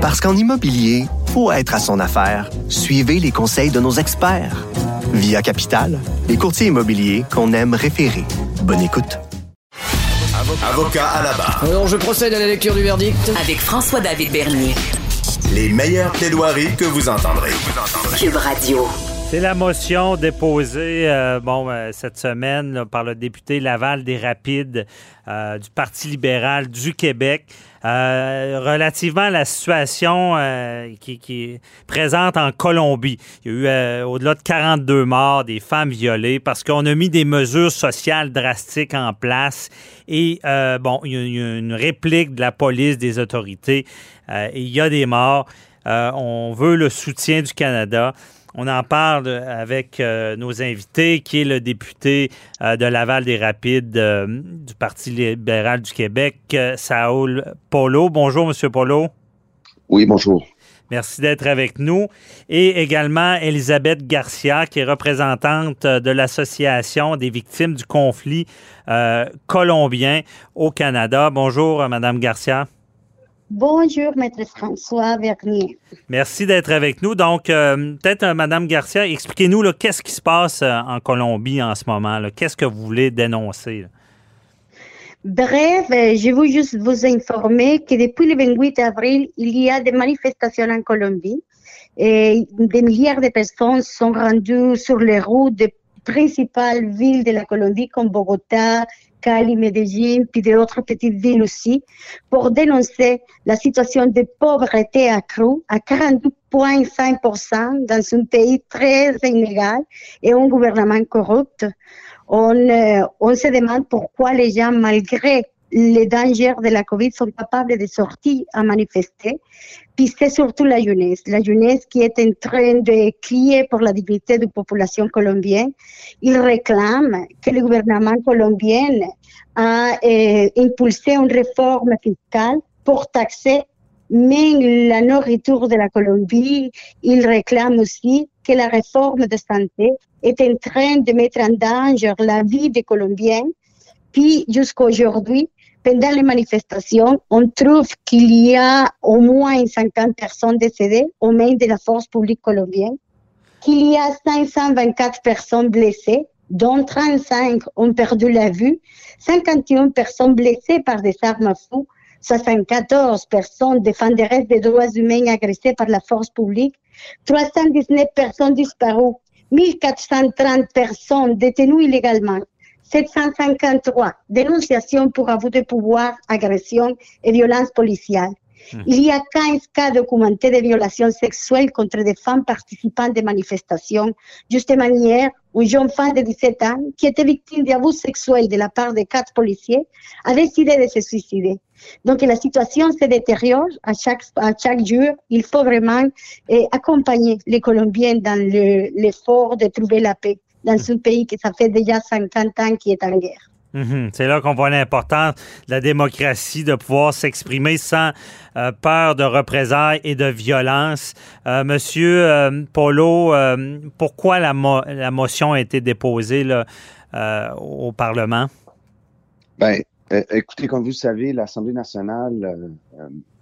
Parce qu'en immobilier, faut être à son affaire. Suivez les conseils de nos experts. Via Capital, les courtiers immobiliers qu'on aime référer. Bonne écoute. Avocat à la barre. Alors, je procède à la lecture du verdict. Avec François-David Bernier. Les meilleures plaidoiries que vous entendrez. Cube Radio. C'est la motion déposée euh, bon, euh, cette semaine par le député Laval des Rapides euh, du Parti libéral du Québec relativement à la situation qui, est présente en Colombie. Il y a eu au-delà de 42 morts, des femmes violées parce qu'on a mis des mesures sociales drastiques en place et bon, il y, a, une réplique de la police, des autorités il y a des morts. on veut le soutien du Canada. On en parle avec euh, nos invités, qui est le député euh, de Laval des Rapides euh, du Parti libéral du Québec, Saoul Polo. Bonjour, Monsieur Polo. Oui, bonjour. Merci d'être avec nous. Et également Elisabeth Garcia, qui est représentante de l'Association des victimes du conflit colombien au Canada. Bonjour, Madame Garcia. Bonjour, Maître François Vernier. Merci d'être avec nous. Donc, euh, peut-être, euh, Madame Garcia, expliquez-nous qu'est-ce qui se passe euh, en Colombie en ce moment. Qu'est-ce que vous voulez dénoncer? Bref, je veux juste vous informer que depuis le 28 avril, il y a des manifestations en Colombie. Et des milliards de personnes sont rendues sur les routes principales villes de la Colombie comme Bogota, Cali, Medellín, puis d'autres petites villes aussi, pour dénoncer la situation de pauvreté accrue à 42,5% dans un pays très inégal et un gouvernement corrupt. Euh, on se demande pourquoi les gens, malgré les dangers de la COVID sont capables de sortir à manifester. Puis c'est surtout la jeunesse, la jeunesse qui est en train de crier pour la dignité de la population colombienne. Ils réclament que le gouvernement colombien a euh, impulsé une réforme fiscale pour taxer même la nourriture de la Colombie. Ils réclament aussi que la réforme de santé est en train de mettre en danger la vie des Colombiens. Puis jusqu'à aujourd'hui, pendant les manifestations, on trouve qu'il y a au moins 50 personnes décédées aux mains de la force publique colombienne, qu'il y a 524 personnes blessées, dont 35 ont perdu la vue, 51 personnes blessées par des armes à feu, 74 personnes défenderesses des droits humains agressées par la force publique, 319 personnes disparues, 1430 personnes détenues illégalement, 753 dénonciations pour abus de pouvoir, agression et violence policière. Hmm. Il y a 15 cas documentés de violations sexuelles contre des femmes participant des manifestations. Justement hier, une jeune femme de 17 ans qui était victime d'abus sexuels de la part de quatre policiers a décidé de se suicider. Donc la situation se détériore à chaque, à chaque jour. Il faut vraiment eh, accompagner les Colombiens dans l'effort de trouver la paix dans un pays qui ça fait déjà 50 ans qui est en guerre. Mhm. C'est là qu'on voit l'importance de la démocratie, de pouvoir s'exprimer sans euh, peur de représailles et de violence. Euh, monsieur euh, Polo, pourquoi la, la, motion a été déposée là, au Parlement? Bien, écoutez, comme vous le savez, l'Assemblée nationale,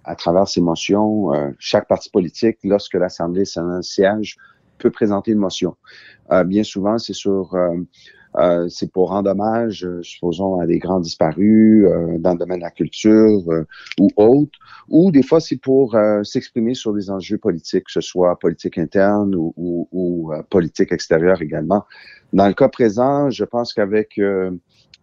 à travers ses motions, chaque parti politique, lorsque l'Assemblée siège, peut présenter une motion. Euh, bien souvent, euh, euh, c'est pour rendre hommage, supposons, à des grands disparus dans le domaine de la culture ou autre, ou des fois c'est pour s'exprimer sur des enjeux politiques, que ce soit politique interne ou, ou politique extérieure également. Dans le cas présent, je pense qu'avec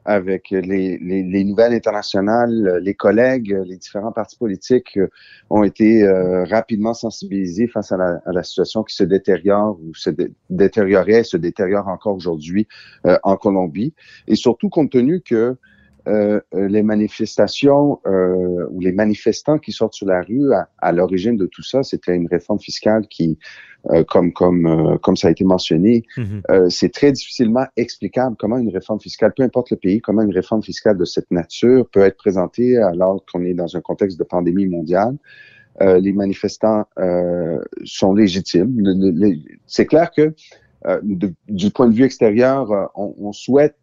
avec les, les, les, nouvelles internationales, les collègues, les différents partis politiques euh, ont été euh, rapidement sensibilisés face à la, à la, situation qui se détériore ou se détériorait, se détériore encore aujourd'hui euh, en Colombie. Et surtout compte tenu que euh, euh, les manifestations euh, ou les manifestants qui sortent sur la rue, à, l'origine de tout ça, c'était une réforme fiscale qui, euh, comme comme comme ça a été mentionné, mhm. c'est très difficilement explicable comment une réforme fiscale, peu importe le pays, comment une réforme fiscale de cette nature peut être présentée alors qu'on est dans un contexte de pandémie mondiale. les manifestants sont légitimes. C'est clair que du point de vue extérieur, on, on souhaite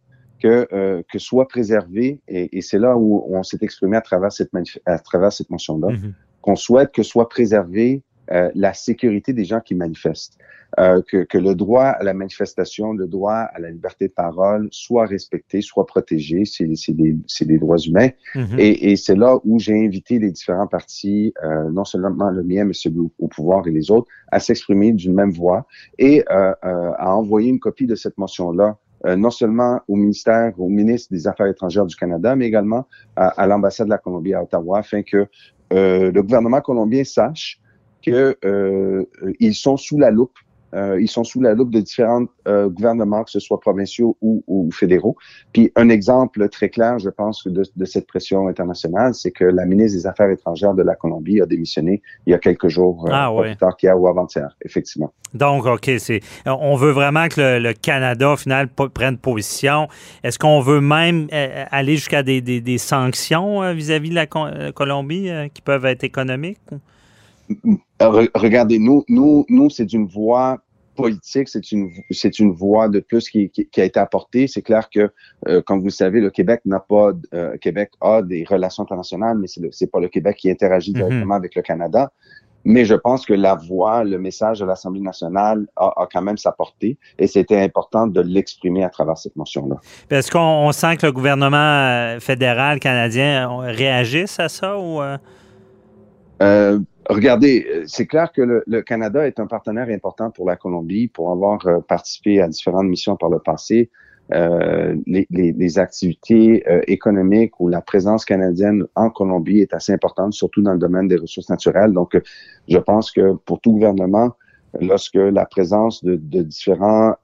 que, euh, que soit préservé, et, et c'est là où, on s'est exprimé à travers cette, à travers cette motion-là, mm-hmm. qu'on souhaite que soit préservée euh, la sécurité des gens qui manifestent, euh, que, que, le droit à la manifestation, le droit à la liberté de parole soit respecté, soit protégé. C'est des, des, droits humains. Mm-hmm. Et, et c'est là où j'ai invité les différents partis, euh, non seulement le mien, mais celui au, pouvoir et les autres, à s'exprimer d'une même voix et euh, euh, à envoyer une copie de cette motion-là non seulement au ministère, au ministre des Affaires étrangères du Canada, mais également à, à l'ambassade de la Colombie à Ottawa, afin que euh, le gouvernement colombien sache qu'ils euh, sont sous la loupe. Euh, ils sont sous la loupe de différents euh, gouvernements, que ce soit provinciaux ou, ou, fédéraux. Puis un exemple très clair, je pense, de, de cette pression internationale, c'est que la ministre des Affaires étrangères de la Colombie a démissionné il y a quelques jours, ah, ouais. plus tard qu'hier ou avant-hier, effectivement. Donc, OK, c'est, on veut vraiment que le, le, Canada, au final, prenne position. Est-ce qu'on veut même aller jusqu'à des, des, des sanctions vis-à-vis de la Colombie qui peuvent être économiques? Regardez, nous, nous, nous, c'est une voie politique, c'est une c'est une voie de plus qui, qui, a été apportée. C'est clair que, euh, comme vous le savez, le Québec n'a pas euh, Québec a des relations internationales, mais c'est c'est pas le Québec qui interagit mm-hmm. directement avec le Canada. Mais je pense que la voix, le message de l'Assemblée nationale a, a, quand même sa portée et c'était important de l'exprimer à travers cette motion-là. Est-ce qu'on sent que le gouvernement euh, fédéral canadien réagisse à ça ou? Euh, regardez, euh, c'est clair que le, le, Canada est un partenaire important pour la Colombie, pour avoir euh, participé à différentes missions par le passé. Euh, les, les, les, activités euh, économiques ou la présence canadienne en Colombie est assez importante, surtout dans le domaine des ressources naturelles. Donc, je pense que pour tout gouvernement, lorsque la présence de, de différents,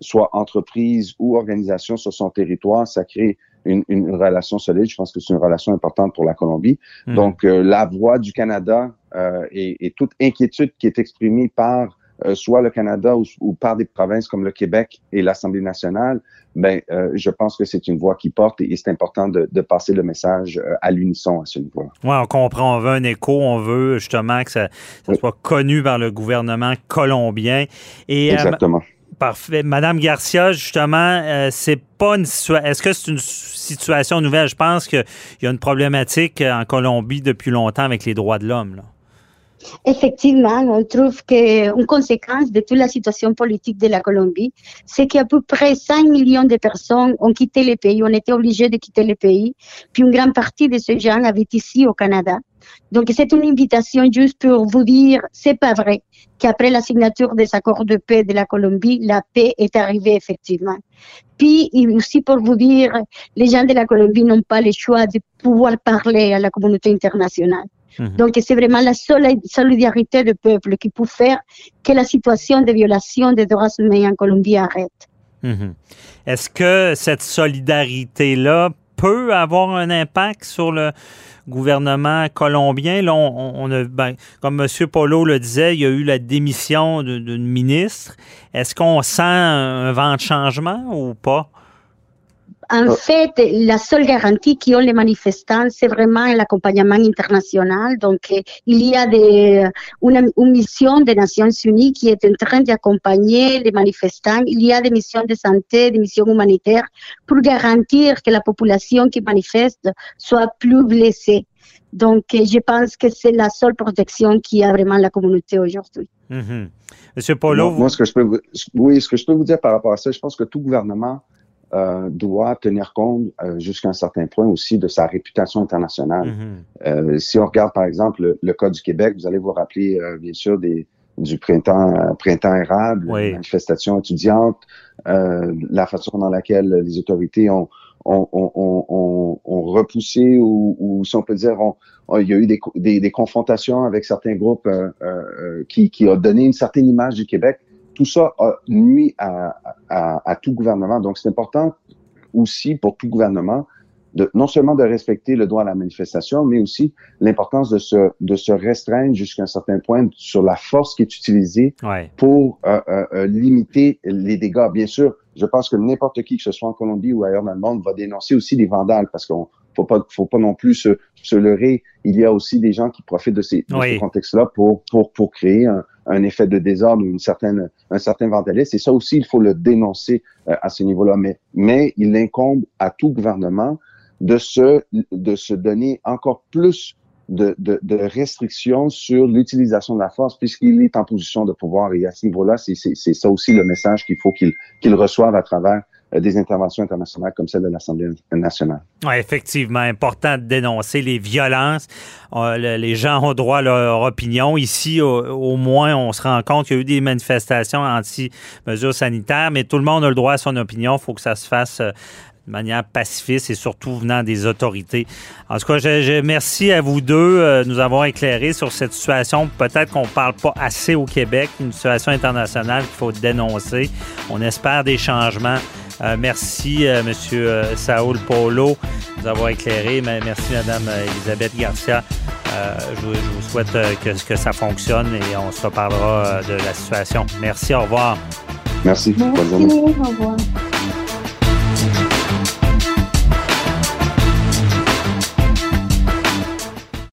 soit entreprises ou organisations sur son territoire, ça crée une, une, relation solide. Je pense que c'est une relation importante pour la Colombie. Hmm. Donc, euh, la voix du Canada euh, et, et, toute inquiétude qui est exprimée par euh, soit le Canada ou, ou, par des provinces comme le Québec et l'Assemblée nationale, ben, euh, je pense que c'est une voix qui porte et, c'est important de, de, passer le message euh, à l'unisson à ce niveau-là. Oui, on comprend. On veut un écho. On veut justement que ça, ça soit connu par le gouvernement colombien. Et, Exactement. Parfait. Madame Garcia, justement, euh, c'est pas une Est-ce que c'est une situation nouvelle? Je pense qu'il y a une problématique en Colombie depuis longtemps avec les droits de l'homme. Effectivement, on trouve qu'une conséquence de toute la situation politique de la Colombie, c'est qu'à peu près 5 millions de personnes ont quitté le pays, ont été obligées de quitter le pays, puis une grande partie de ces gens habitent ici au Canada. Donc, c'est une invitation juste pour vous dire, c'est pas vrai qu'après la signature des accords de paix de la Colombie, la paix est arrivée effectivement. Puis, aussi pour vous dire, les gens de la Colombie n'ont pas le choix de pouvoir parler à la communauté internationale. Mmh. Donc, c'est vraiment la solidarité du peuple qui peut faire que la situation de violation des droits humains en Colombie arrête. Mmh. Est-ce que cette solidarité-là peut avoir un impact sur le gouvernement colombien. Là, on, a, ben, comme M. Polo le disait, il y a eu la démission d'une ministre. Est-ce qu'on sent un vent de changement ou pas? En ah. fait, la seule garantie qu'ont les manifestants, c'est vraiment l'accompagnement international. Donc, euh, il y a des, une, une, mission des Nations Unies qui est en train d'accompagner les manifestants. Il y a des missions de santé, des missions humanitaires pour garantir que la population qui manifeste soit plus blessée. Donc, euh, je pense que c'est la seule protection qui a vraiment la communauté aujourd'hui. Mm-hmm. Monsieur Polo, moi, ce que je peux, oui, ce que je peux vous dire par rapport à ça, je pense que tout gouvernement euh, doit tenir compte euh, jusqu'à un certain point aussi de sa réputation internationale. Euh, si on regarde par exemple le, le, cas du Québec, vous allez vous rappeler euh, bien sûr des, du printemps, euh, printemps érable, oui. manifestations étudiantes, la façon dans laquelle les autorités ont, ont, ont, ont, ont repoussé ou, ou, si on peut dire, il y a eu des, des, des confrontations avec certains groupes qui, qui ont donné une certaine image du Québec tout ça a nuit à, à, à tout gouvernement. Donc, c'est important aussi pour tout gouvernement de, non seulement de respecter le droit à la manifestation, mais aussi l'importance de se, de se restreindre jusqu'à un certain point sur la force qui est utilisée ouais. pour euh, euh, euh, limiter les dégâts. Bien sûr, je pense que n'importe qui, que ce soit en Colombie ou ailleurs dans le monde, va dénoncer aussi les vandales parce qu'on faut pas, faut pas non plus se, se leurrer. Il y a aussi des gens qui profitent de ces, de oui. ces contextes-là pour, pour, pour créer un, un effet de désordre ou une certaine, un certain vandalisme. Et ça aussi, il faut le dénoncer euh, à ce niveau-là. Mais, mais il incombe à tout gouvernement de se, de se donner encore plus de, de, de restrictions sur l'utilisation de la force, puisqu'il est en position de pouvoir. Et à ce niveau-là, c'est ça aussi le message qu'il faut qu'il qu'il reçoive à travers des interventions internationales comme celle de l'Assemblée nationale. Effectivement, important de dénoncer les violences. Euh, les gens ont droit à leur opinion. Ici, au, moins, on se rend compte qu'il y a eu des manifestations anti-mesures sanitaires, mais tout le monde a le droit à son opinion. Il faut que ça se fasse euh, de manière pacifiste et surtout venant des autorités. En tout cas, je, merci à vous deux de nous avoir éclairé sur cette situation. Peut-être qu'on ne parle pas assez au Québec, une situation internationale qu'il faut dénoncer. On espère des changements euh, merci, euh, Monsieur euh, Saoul Polo, de nous avoir éclairé. Merci, Madame Elisabeth Garcia. Je vous, souhaite que, que ça fonctionne et on se reparlera de la situation. Merci, au revoir. Merci. Merci, au revoir.